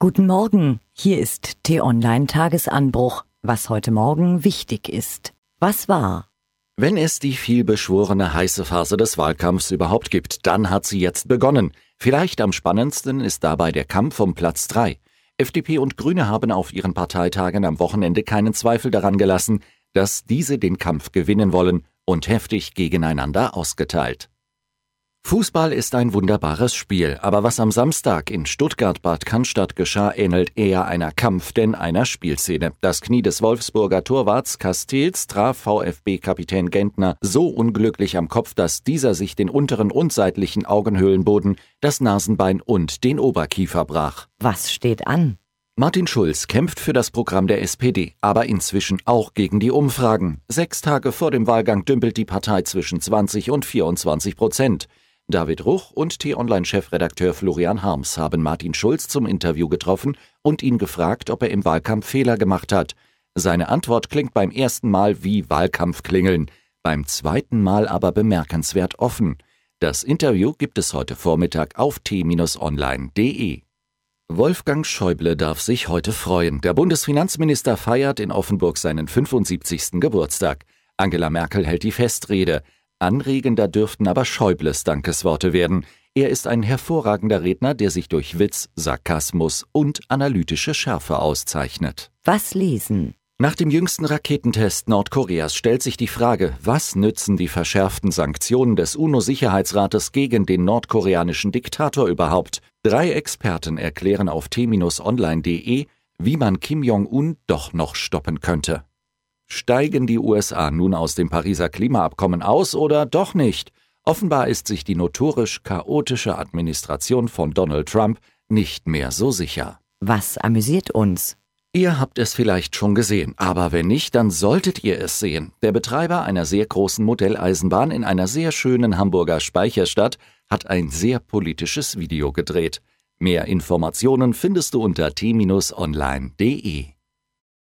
Guten Morgen, hier ist T-Online Tagesanbruch, was heute Morgen wichtig ist. Was war? Wenn es die vielbeschworene heiße Phase des Wahlkampfs überhaupt gibt, dann hat sie jetzt begonnen. Vielleicht am spannendsten ist dabei der Kampf um Platz 3. FDP und Grüne haben auf ihren Parteitagen am Wochenende keinen Zweifel daran gelassen, dass diese den Kampf gewinnen wollen und heftig gegeneinander ausgeteilt. Fußball ist ein wunderbares Spiel, aber was am Samstag in Stuttgart-Bad Cannstatt geschah, ähnelt eher einer Kampf- denn einer Spielszene. Das Knie des Wolfsburger Torwarts Castells traf VfB-Kapitän Gentner so unglücklich am Kopf, dass dieser sich den unteren und seitlichen Augenhöhlenboden, das Nasenbein und den Oberkiefer brach. Was steht an? Martin Schulz kämpft für das Programm der SPD, aber inzwischen auch gegen die Umfragen. Sechs Tage vor dem Wahlgang dümpelt die Partei zwischen 20 und 24 Prozent. David Ruch und T-Online-Chefredakteur Florian Harms haben Martin Schulz zum Interview getroffen und ihn gefragt, ob er im Wahlkampf Fehler gemacht hat. Seine Antwort klingt beim ersten Mal wie Wahlkampfklingeln, beim zweiten Mal aber bemerkenswert offen. Das Interview gibt es heute Vormittag auf t-online.de. Wolfgang Schäuble darf sich heute freuen. Der Bundesfinanzminister feiert in Offenburg seinen 75. Geburtstag. Angela Merkel hält die Festrede. Anregender dürften aber Schäubles Dankesworte werden. Er ist ein hervorragender Redner, der sich durch Witz, Sarkasmus und analytische Schärfe auszeichnet. Was lesen? Nach dem jüngsten Raketentest Nordkoreas stellt sich die Frage, was nützen die verschärften Sanktionen des UNO-Sicherheitsrates gegen den nordkoreanischen Diktator überhaupt? Drei Experten erklären auf t-online.de, wie man Kim Jong-un doch noch stoppen könnte. Steigen die USA nun aus dem Pariser Klimaabkommen aus oder doch nicht? Offenbar ist sich die notorisch chaotische Administration von Donald Trump nicht mehr so sicher. Was amüsiert uns? Ihr habt es vielleicht schon gesehen, aber wenn nicht, dann solltet ihr es sehen. Der Betreiber einer sehr großen Modelleisenbahn in einer sehr schönen Hamburger Speicherstadt hat ein sehr politisches Video gedreht. Mehr Informationen findest du unter t-online.de.